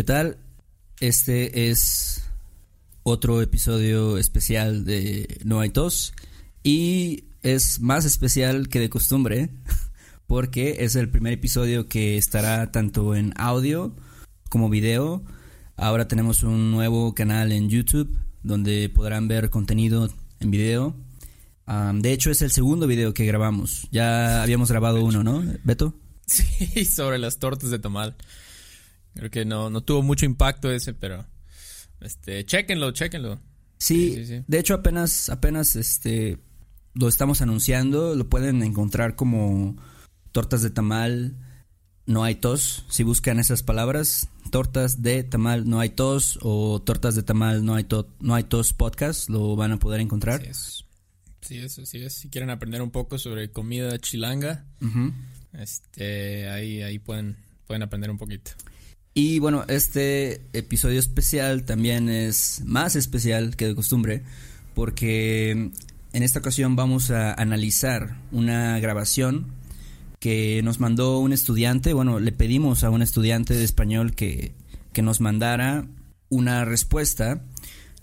¿Qué tal? Este es otro episodio especial de No hay tos y es más especial que de costumbre porque es el primer episodio que estará tanto en audio como video. Ahora tenemos un nuevo canal en YouTube donde podrán ver contenido en video. Am, de hecho es el segundo video que grabamos. Ya habíamos grabado uno, ¿no, Beto? Sí, sobre las tortas de tamal. Creo que no, no tuvo mucho impacto ese, pero este, chéquenlo, chéquenlo. Sí, Sí, sí, sí. de hecho apenas, apenas este lo estamos anunciando, lo pueden encontrar como tortas de tamal, no hay tos, si buscan esas palabras, tortas de tamal, no hay tos, o tortas de tamal, no hay, to- no hay tos podcast, lo van a poder encontrar. Sí es. Sí es. Si quieren aprender un poco sobre comida chilanga, este, ahí, ahí pueden, pueden aprender un poquito. Y bueno, este episodio especial también es más especial que de costumbre porque en esta ocasión vamos a analizar una grabación que nos mandó un estudiante, bueno, le pedimos a un estudiante de español que, que nos mandara una respuesta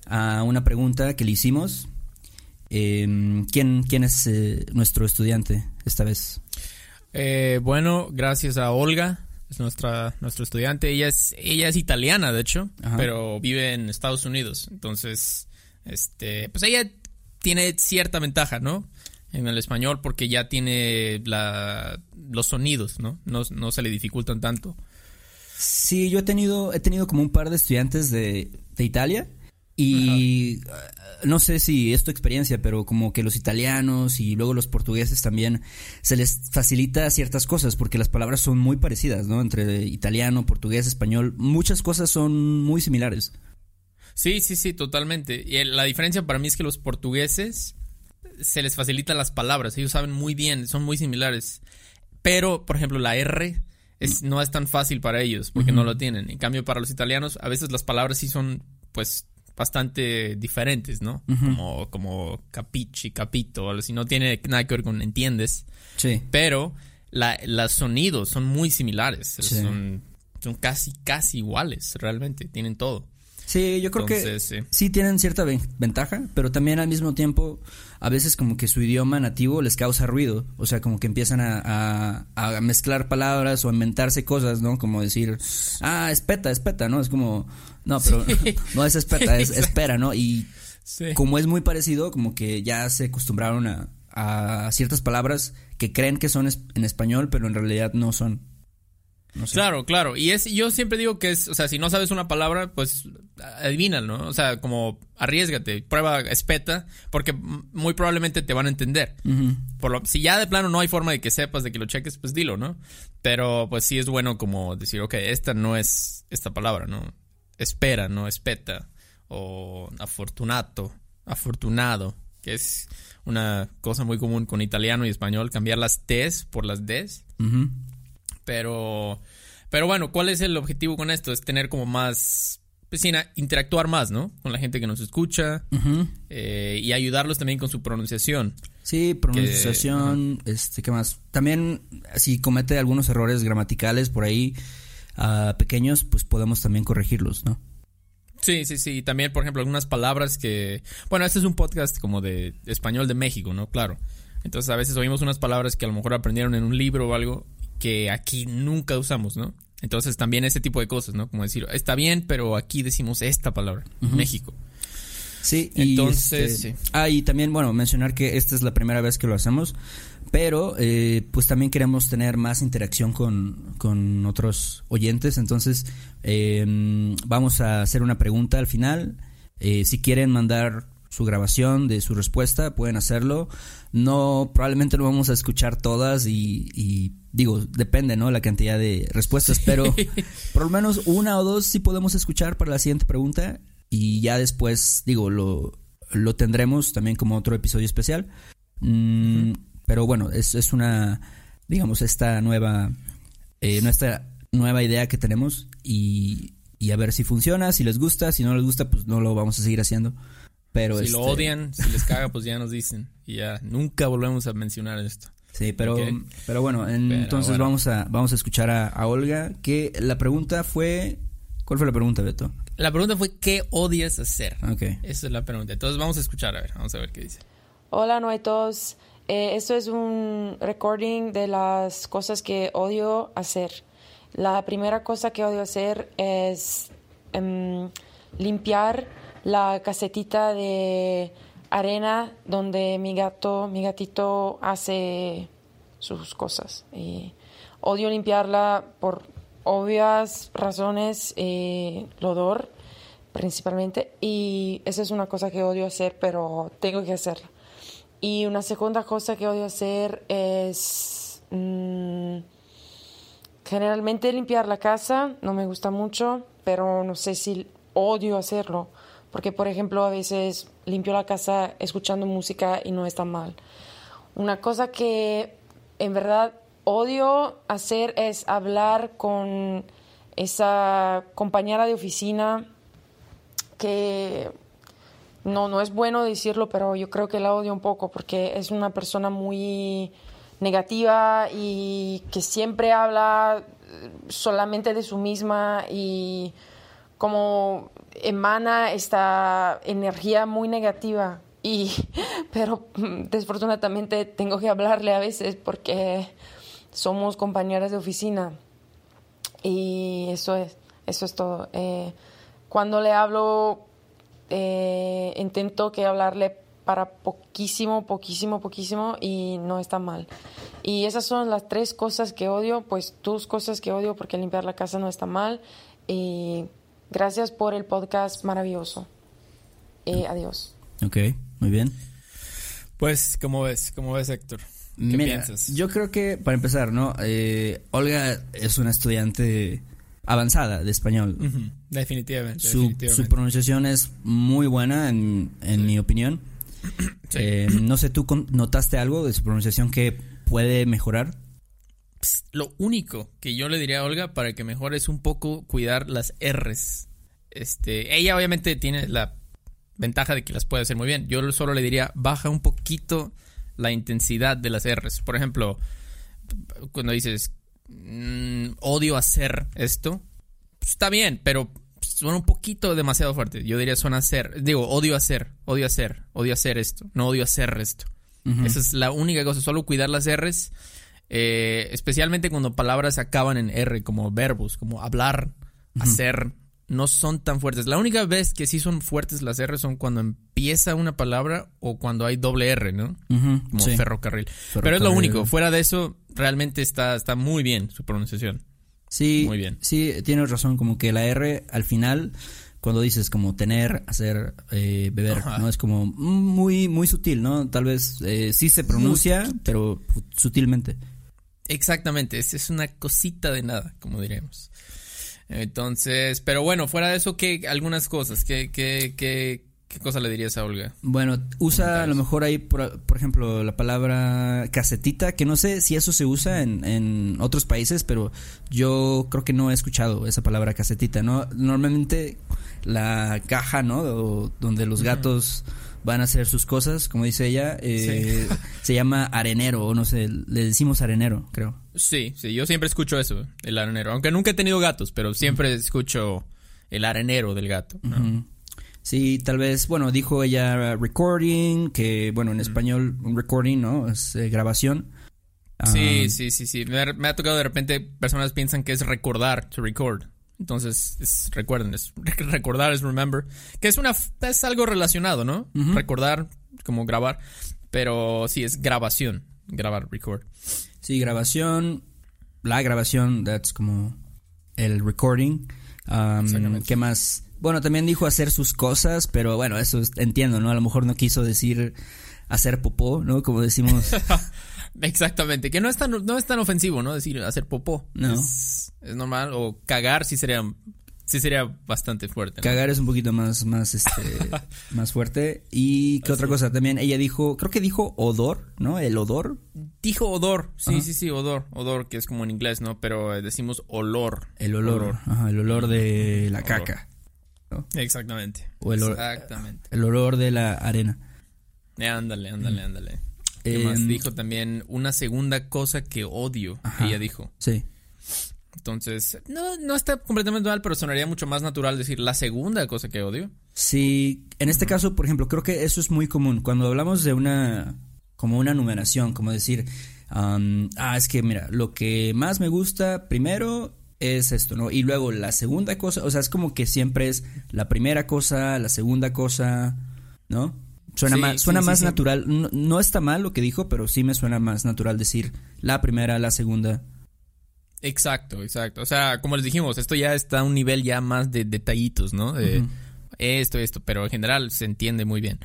a una pregunta que le hicimos. Eh, ¿quién, ¿Quién es eh, nuestro estudiante esta vez? Eh, bueno, gracias a Olga, es nuestra, nuestra estudiante. Ella es, ella es italiana, de hecho, Ajá. pero vive en Estados Unidos. Entonces, este, pues ella tiene cierta ventaja, ¿no? En el español, porque ya tiene la, los sonidos, ¿no? ¿no? No se le dificultan tanto. Sí, yo he tenido, he tenido como un par de estudiantes de, de Italia y eh, no sé si es tu experiencia, pero como que los italianos y luego los portugueses también se les facilita ciertas cosas porque las palabras son muy parecidas, ¿no? Entre italiano, portugués, español, muchas cosas son muy similares. Sí, sí, sí, totalmente. Y el- la diferencia para mí es que los portugueses se les facilitan las palabras, ellos saben muy bien, son muy similares. Pero, por ejemplo, la R es, no es tan fácil para ellos porque no lo tienen. En cambio, para los italianos, a veces las palabras sí son, pues, bastante diferentes, ¿no? Como, como capichi, capito, algo así. No tiene nada que ver con entiendes. Sí. Pero la, los sonidos son muy similares. Sí. Son, son casi, casi iguales, realmente. Tienen todo. Sí, yo creo Entonces, que sí. sí tienen cierta ven- ventaja, pero también al mismo tiempo a veces como que su idioma nativo les causa ruido, o sea, como que empiezan a, a- a mezclar palabras o a inventarse cosas, ¿no? Como decir, ah, espeta, espeta, ¿no? Es como, no, pero no es espeta, es espera, ¿no? Y Sí. como es muy parecido, como que ya se acostumbraron a, a ciertas palabras que creen que son en español, pero en realidad no son. No sé. Claro, claro. Y es, yo siempre digo que es, o sea, si no sabes una palabra, pues adivina, ¿no? O sea, como arriesgate, prueba espeta, porque muy probablemente te van a entender. Por lo, si ya de plano no hay forma de que sepas, de que lo cheques, pues dilo, ¿no? Pero pues sí es bueno como decir, ok, esta no es esta palabra, ¿no? Espera, ¿no? Espeta. O afortunato, afortunado, que es una cosa muy común con italiano y español, cambiar las T's por las D's. Pero, pero bueno, ¿cuál es el objetivo con esto? Es tener como más, pues interactuar más, ¿no? Con la gente que nos escucha eh, y ayudarlos también con su pronunciación. Sí, pronunciación, este, ¿qué más? También, si comete algunos errores gramaticales por ahí, ah, pequeños, pues podemos también corregirlos, ¿no? Sí, sí, sí. También, por ejemplo, algunas palabras que... Bueno, este es un podcast como de español de México, ¿no? Claro. Entonces, a veces oímos unas palabras que a lo mejor aprendieron en un libro o algo que aquí nunca usamos, ¿no? Entonces, también ese tipo de cosas, ¿no? Como decir, está bien, pero aquí decimos esta palabra, México. Sí, y Entonces, este, sí. Ah, y también, bueno, mencionar que esta es la primera vez que lo hacemos, pero eh, pues también queremos tener más interacción con, con otros oyentes, entonces eh, vamos a hacer una pregunta al final. Eh, si quieren mandar su grabación de su respuesta, pueden hacerlo. No, probablemente no vamos a escuchar todas y, y digo, depende, ¿no? La cantidad de respuestas, pero por lo menos una o dos sí podemos escuchar para la siguiente pregunta y ya después, digo, lo, lo tendremos también como otro episodio especial. Mm, Pero bueno, es, es una, digamos, esta nueva, eh, nuestra nueva idea que tenemos y, y a ver si funciona, si les gusta, si no les gusta, pues no lo vamos a seguir haciendo. Pero Si lo este, odian, si les caga, pues ya nos dicen. Y ya, nunca volvemos a mencionar esto. Sí, pero, pero bueno, en- Pero entonces bueno. vamos a vamos a escuchar a, a Olga que la pregunta fue ¿Cuál fue la pregunta, Beto? La pregunta fue ¿qué odias hacer? Ok. Esa es la pregunta. Entonces vamos a escuchar, a ver, vamos a ver qué dice. Hola, no hay todos. Eh, esto es un recording de las cosas que odio hacer. La primera cosa que odio hacer es em, limpiar la casetita de arena donde mi gato, mi gatito hace sus cosas. Y odio limpiarla por obvias razones, eh, el odor principalmente. Y esa es una cosa que odio hacer, pero tengo que hacerla. Y una segunda cosa que odio hacer es mm, generalmente limpiar la casa. No me gusta mucho, pero no sé si odio hacerlo. Porque, por ejemplo, a veces limpio la casa escuchando música y no está mal. Una cosa que en verdad odio hacer es hablar con esa compañera de oficina que no, no es bueno decirlo, pero yo creo que la odio un poco porque es una persona muy negativa y que siempre habla solamente de su misma y como emana esta energía muy negativa y pero desafortunadamente tengo que hablarle a veces porque somos compañeras de oficina. Y eso es eso es todo. Eh, cuando le hablo eh, intento que hablarle para poquísimo poquísimo poquísimo y no está mal. Y esas son las tres cosas que odio pues tus cosas que odio porque limpiar la casa no está mal. Y gracias por el podcast maravilloso eh, adiós Ok, muy bien. Pues, ¿cómo ves? ¿Cómo ves, Héctor? ¿Qué Mira, piensas? yo creo que para empezar, ¿no? Eh, Olga es una estudiante avanzada de español. Definitivamente. Su, definitivamente. su pronunciación es muy buena, en, en mi opinión. Sí. Eh, no sé, ¿tú con- notaste algo de su pronunciación que puede mejorar? Lo único que yo le diría a Olga para que mejore es un poco cuidar las R's. Este, ella obviamente tiene la ventaja de que las puede hacer muy bien. Yo solo le diría, baja un poquito la intensidad de las R's. Por ejemplo, cuando dices, "Mm, odio hacer esto, pues, está bien, pero suena un poquito demasiado fuerte. Yo diría, suena hacer. Digo, odio hacer, odio hacer, odio hacer esto, no odio hacer esto. Esa es la única cosa, solo cuidar las R's, eh, especialmente cuando palabras acaban en R, como verbos, como hablar, hacer, no son tan fuertes. La única vez que sí son fuertes las R son cuando empieza una palabra o cuando hay doble R, ¿no? Como sí. ferrocarril. Pero es lo único, fuera de eso, realmente está, está muy bien su pronunciación. Sí, Muy bien. Sí, tienes razón, como que la R al final, cuando dices como tener, hacer, eh, beber, Ajá. ¿no? Es como muy, muy sutil, ¿no? Tal vez eh, sí se pronuncia, pero sutilmente. Exactamente, es, es una cosita de nada, como diremos. Entonces, pero bueno, fuera de eso, ¿qué, algunas cosas, ¿qué, qué, qué, qué cosa le dirías a Olga? Bueno, usa a lo mejor ahí, por, por ejemplo, la palabra casetita, que no sé si eso se usa en, en otros países, pero yo creo que no he escuchado esa palabra casetita, ¿no? Normalmente la caja, ¿no? O- donde los gatos van a hacer sus cosas, como dice ella, eh, se llama arenero, o no sé, le decimos arenero, creo. Sí, sí, yo siempre escucho eso, el arenero. Aunque nunca he tenido gatos, pero siempre escucho el arenero del gato. Sí, tal vez, bueno, dijo ella recording, que bueno, en español un recording, ¿no? Es eh, grabación. Sí, Ah, sí, sí, sí. Me ha, me ha tocado de repente, personas piensan que es recordar, to record. Entonces, es- recuerden, es, recordar es remember. Que es una, es algo relacionado, ¿no? Recordar, como grabar. Pero sí, es grabación. Grabar, record. Sí, grabación. La grabación, that's como el recording. Um. ¿Qué más? Bueno, también dijo hacer sus cosas, pero bueno, eso es- entiendo, ¿no? A lo mejor no quiso decir hacer popó, ¿no? Como decimos. Exactamente, que no es tan, no es tan ofensivo, ¿no? Decir hacer popó. No. Es, es normal. O cagar sí sería, sí sería bastante fuerte. ¿no? Cagar es un poquito más, más, este, más fuerte. Y qué otra cosa también, ella dijo, creo que dijo odor, ¿no? El odor, Dijo odor. Sí, Ajá. sí, sí, odor. Odor, que es como en inglés, ¿no? Pero eh, decimos olor. el olor, Ajá, el olor de la caca. Exactamente. O el, olor- Exactamente. el olor de la arena. Eh, ándale, ándale, ándale. ¿Qué más Em, dijo también? Una segunda cosa que odio. Ajá. Ella dijo. Sí. Entonces, no, no está completamente mal, pero sonaría mucho más natural decir la segunda cosa que odio. Sí, en este caso, por ejemplo, creo que eso es muy común. Cuando hablamos de una, como una numeración, como decir, um, ah, es que mira, lo que más me gusta primero es esto, ¿no? Y luego la segunda cosa, o sea, es como que siempre es la primera cosa, la segunda cosa, ¿no? Suena Sí, más, suena sí, más sí. natural. No, no está mal lo que dijo, pero sí me suena más natural decir la primera, la segunda. Exacto, exacto. O sea, como les dijimos, esto ya está a un nivel ya más de detallitos, ¿no? De esto, esto, pero en general se entiende muy bien.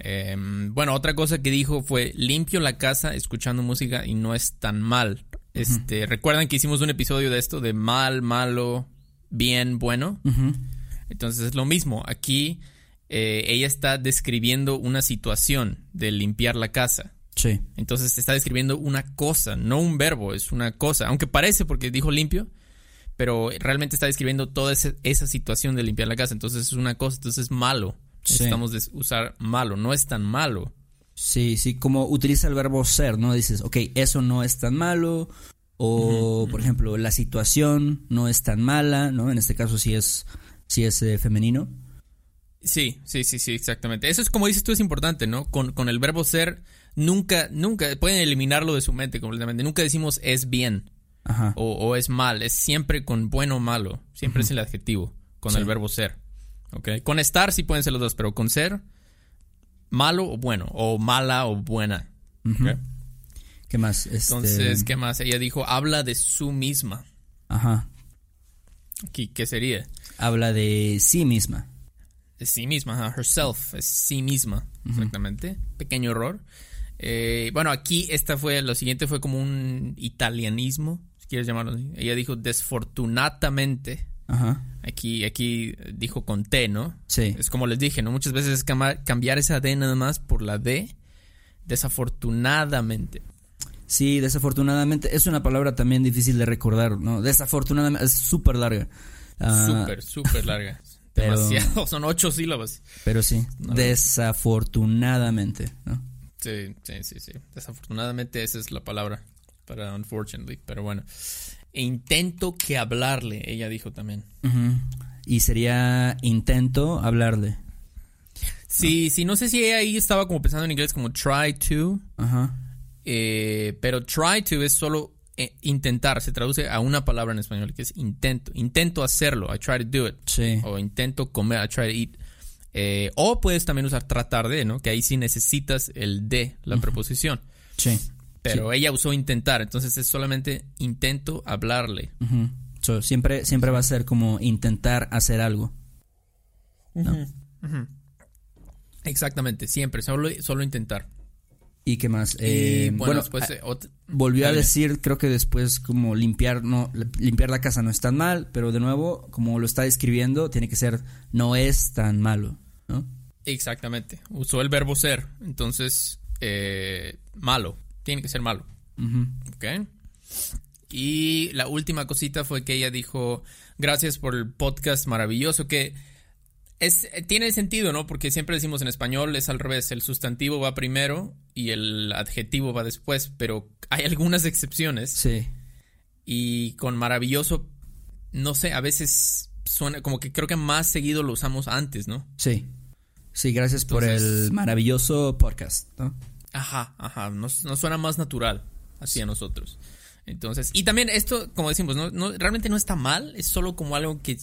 Eh, bueno, otra cosa que dijo fue limpio la casa escuchando música y no es tan mal. Este, recuerdan que hicimos un episodio de esto de mal, malo, bien, bueno. Entonces es lo mismo. Aquí eh, ella está describiendo una situación de limpiar la casa. Sí. Entonces está describiendo una cosa, no un verbo, es una cosa. Aunque parece porque dijo limpio, pero realmente está describiendo toda esa situación de limpiar la casa. Entonces es una cosa, entonces es malo. Sí. Necesitamos des- usar malo, no es tan malo. Sí, sí, como utiliza el verbo ser, ¿no? Dices, ok, eso no es tan malo. O, por ejemplo, la situación no es tan mala, ¿no? En este caso sí es, sí es eh, femenino. Sí, sí, sí, sí, exactamente. Eso es como dices tú, es importante, ¿no? Con, con el verbo ser, nunca, nunca, pueden eliminarlo de su mente completamente. Nunca decimos es bien Ajá. o, o es mal, es siempre con bueno o malo. Siempre es el adjetivo, con Sí. el verbo ser. ¿Ok? Con estar sí pueden ser los dos, pero con ser, malo o bueno, o mala o buena. ¿Qué más? Este, Entonces, ¿qué más? Ella dijo, habla de su misma. Ajá. ¿Qué, qué sería? Habla de sí misma. De sí misma, herself, es sí misma, exactamente. Pequeño error. Eh, bueno, aquí esta fue, lo siguiente fue como un italianismo, si quieres llamarlo así. Ella dijo desfortunadamente. Ajá. Aquí, aquí dijo con T, ¿no? Sí. Es como les dije, ¿no? Muchas veces es cambiar esa D nada más por la D. Desafortunadamente. Sí, desafortunadamente es una palabra también difícil de recordar, ¿no? Desafortunadamente es súper larga. Ah, Súper, súper larga. Pero- Demasiado, son ocho sílabas. Pero sí, No. desafortunadamente, ¿no? Sí, sí, sí, sí. Desafortunadamente esa es la palabra para unfortunately, pero bueno. E intento que hablarle, ella dijo también. Y sería intento hablarle. Sí, sí, no sé si ella ahí estaba como pensando en inglés como try to, Ajá. eh, pero try to es solo eh, intentar, se traduce a una palabra en español que es intento. Intento hacerlo, I try to do it. Sí. O intento comer, I try to eat. Eh, o puedes también usar tratar de, ¿no? Que ahí sí necesitas el de, la preposición. Sí. Pero ella usó intentar, entonces es solamente intento hablarle. So, siempre, siempre va a ser como intentar hacer algo. ¿no? Exactamente, siempre, solo, solo intentar. ¿Y qué más? y Eh, bueno, bueno, después a- eh, ot- volvió a decir, creo que después como limpiar, no, limpiar la casa no es tan mal, pero de nuevo, como lo está describiendo, tiene que ser no es tan malo, ¿no? exactamente, usó el verbo ser, entonces eh, malo, tiene que ser malo. ¿ok? Y la última cosita fue que ella dijo, gracias por el podcast maravilloso, que es, tiene sentido, ¿no? Porque siempre decimos en español es al revés, el sustantivo va primero y el adjetivo va después, pero hay algunas excepciones. Sí. Y con maravilloso, no sé, a veces suena como que creo que más seguido lo usamos antes, ¿no? Sí. Sí, gracias por el maravilloso podcast, ¿no? Ajá, ajá, nos, nos suena más natural así a nosotros. Entonces, y también esto, como decimos, no, no, realmente no está mal, es solo como algo que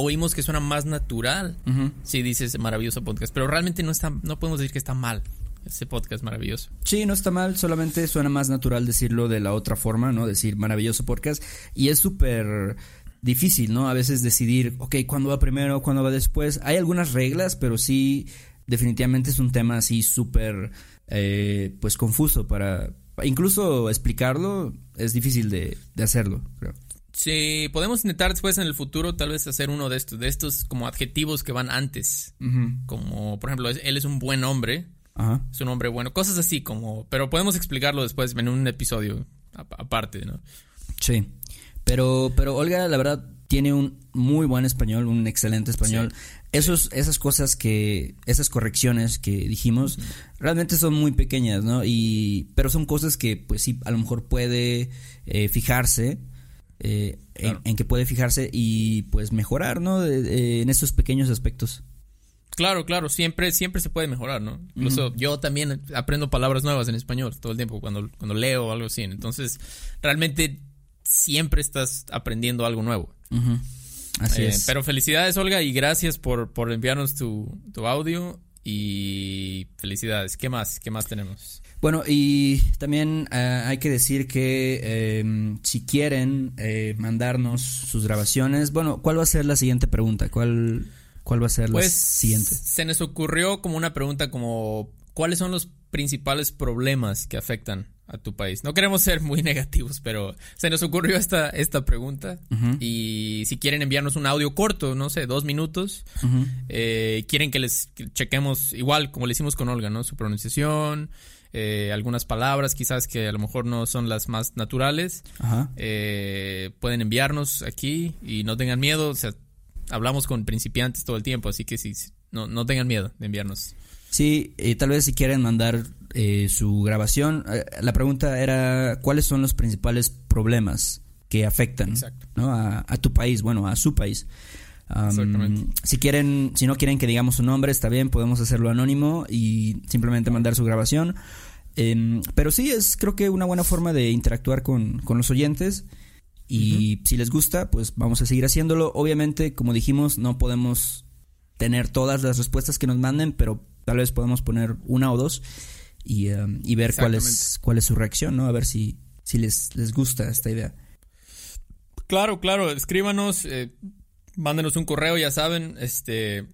oímos que suena más natural Ujú. si dices maravilloso podcast, pero realmente no está, no podemos decir que está mal ese podcast maravilloso. Sí, no está mal, solamente suena más natural decirlo de la otra forma, ¿no? Decir maravilloso podcast. Y es súper difícil, ¿no? A veces decidir, ok, ¿cuándo va primero? ¿Cuándo va después? Hay algunas reglas, pero sí, definitivamente es un tema así súper, eh, pues, confuso para... Incluso explicarlo es difícil de, de hacerlo, creo. Sí, podemos intentar después en el futuro tal vez hacer uno de estos, de estos como adjetivos que van antes, como por ejemplo, él es un buen hombre, Ajá. es un hombre bueno, cosas así como, pero podemos explicarlo después en un episodio aparte, ¿no? Sí. Pero, pero Olga, la verdad, tiene un muy buen español, un excelente español. Esos, esas cosas que, esas correcciones que dijimos, realmente son muy pequeñas, ¿no? Y, pero son cosas que, pues sí, a lo mejor puede eh, fijarse. Eh, en, que puede fijarse y pues mejorar, ¿no? en estos pequeños aspectos. Claro, claro, siempre, siempre se puede mejorar, ¿no? Incluso yo también aprendo palabras nuevas en español todo el tiempo cuando, cuando leo o algo así. Entonces, realmente siempre estás aprendiendo algo nuevo. Así eh, es. Pero felicidades, Olga, y gracias por, por enviarnos tu, tu audio. Y felicidades. ¿Qué más? ¿Qué más tenemos? Bueno, y también eh, hay que decir que em, si quieren eh, mandarnos sus grabaciones, bueno, ¿cuál va a ser la siguiente pregunta? ¿Cuál, cuál va a ser la pues, siguiente? Se nos ocurrió como una pregunta como, ¿cuáles son los principales problemas que afectan a tu país? No queremos ser muy negativos, pero se nos ocurrió esta, esta pregunta. Y si quieren enviarnos un audio corto, no sé, dos minutos, eh, quieren que les chequemos igual como le hicimos con Olga, ¿no? Su pronunciación eh, algunas palabras quizás que a lo mejor no son las más naturales, eh, pueden enviarnos aquí y no tengan miedo. O sea, hablamos con principiantes todo el tiempo, así que sí, no, no tengan miedo de enviarnos. Sí, y tal vez si quieren mandar eh, su grabación, la pregunta era cuáles son los principales problemas que afectan a, a, tu país, bueno, a su país si quieren, si no quieren que digamos su nombre, está bien, podemos hacerlo anónimo y simplemente mandar su grabación. Em, pero sí, es creo que una buena forma de interactuar con, los oyentes. Y si les gusta, pues vamos a seguir haciéndolo. Obviamente, como dijimos, no podemos tener todas las respuestas que nos manden, pero tal vez podemos poner una o dos y, em, ver cuál es, cuál es su reacción, ¿no? A ver si, si les, les gusta esta idea. Claro, claro, escríbanos. Eh, mándenos un correo, ya saben, este,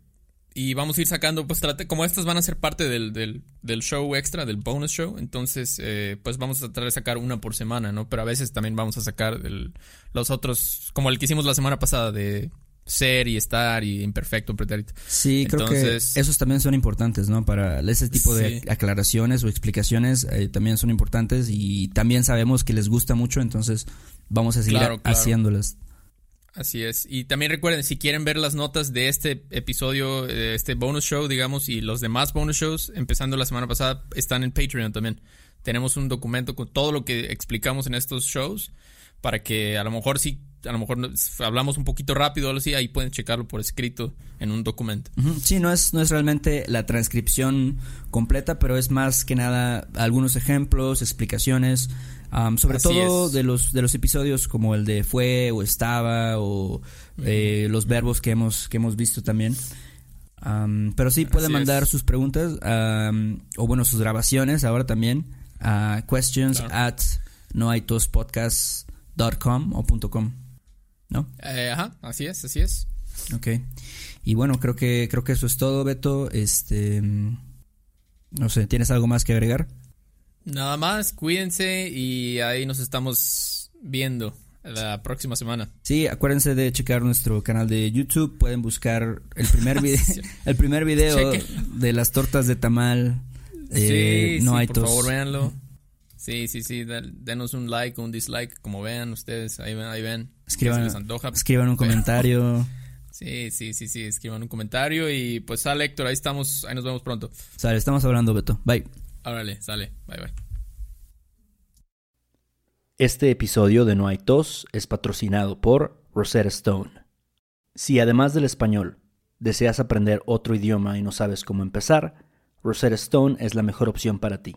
y vamos a ir sacando, pues trate, como estas van a ser parte del, del, show extra, del bonus show, entonces, eh, pues vamos a tratar de sacar una por semana, ¿no? Pero a veces también vamos a sacar los otros, como el que hicimos la semana pasada de ser y estar y imperfecto, pretérito. Sí, creo que esos también son importantes, ¿no? Para ese tipo de aclaraciones o explicaciones eh, también son importantes y también sabemos que les gusta mucho, entonces vamos a seguir haciéndolas. Así es. Y también recuerden, si quieren ver las notas de este episodio, de este bonus show, digamos, y los demás bonus shows, empezando la semana pasada, están en Patreon también. Tenemos un documento con todo lo que explicamos en estos shows para que a lo mejor si a lo mejor hablamos un poquito rápido o algo así, ahí pueden checarlo por escrito en un documento. Sí, no es, no es realmente la transcripción completa, pero es más que nada algunos ejemplos, explicaciones, sobre todo de los, de los episodios como el de fue o estaba o eh, los verbos que hemos, que hemos visto también. pero sí pueden mandar sus preguntas o bueno, sus grabaciones ahora también a questions at noaitospodcast.com o .com, ¿no? Eh, ajá, así es, así es. Ok. Y bueno, creo que creo que eso es todo, Beto. Este no sé, ¿tienes algo más que agregar? Nada más, cuídense y ahí nos estamos viendo la próxima semana. Sí, acuérdense de checar nuestro canal de YouTube. Pueden buscar el primer video, el primer video de las tortas de tamal. Eh, sí, no hay por favor, véanlo. Sí, sí, sí, denos un like o un dislike, como vean ustedes, ahí ven, ahí ven. Escriban, escriban un comentario. Sí, sí, sí, sí, escriban un comentario y pues sale Héctor, ahí estamos, ahí nos vemos pronto. Sale, estamos hablando, Beto. Bye. Órale, sale. Bye bye. Este episodio de No hay tos es patrocinado por Rosetta Stone. Si además del español deseas aprender otro idioma y no sabes cómo empezar, Rosetta Stone es la mejor opción para ti.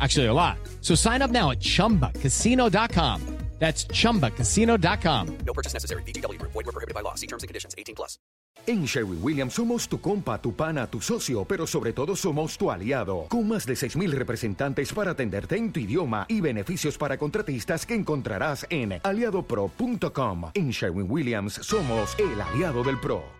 Actually, a lot. So sign up now at chumbacasino.com. That's chumbacasino.com. No purchase necessary. VGW Group. Void were prohibited by law. See terms and conditions. 18 plus. En Sherwin Williams somos tu compa, tu pana, tu socio, pero sobre todo somos tu aliado. Con más de 6.000 representantes para atenderte en tu idioma y beneficios para contratistas que encontrarás en aliadopro.com. En Sherwin Williams somos el aliado del pro.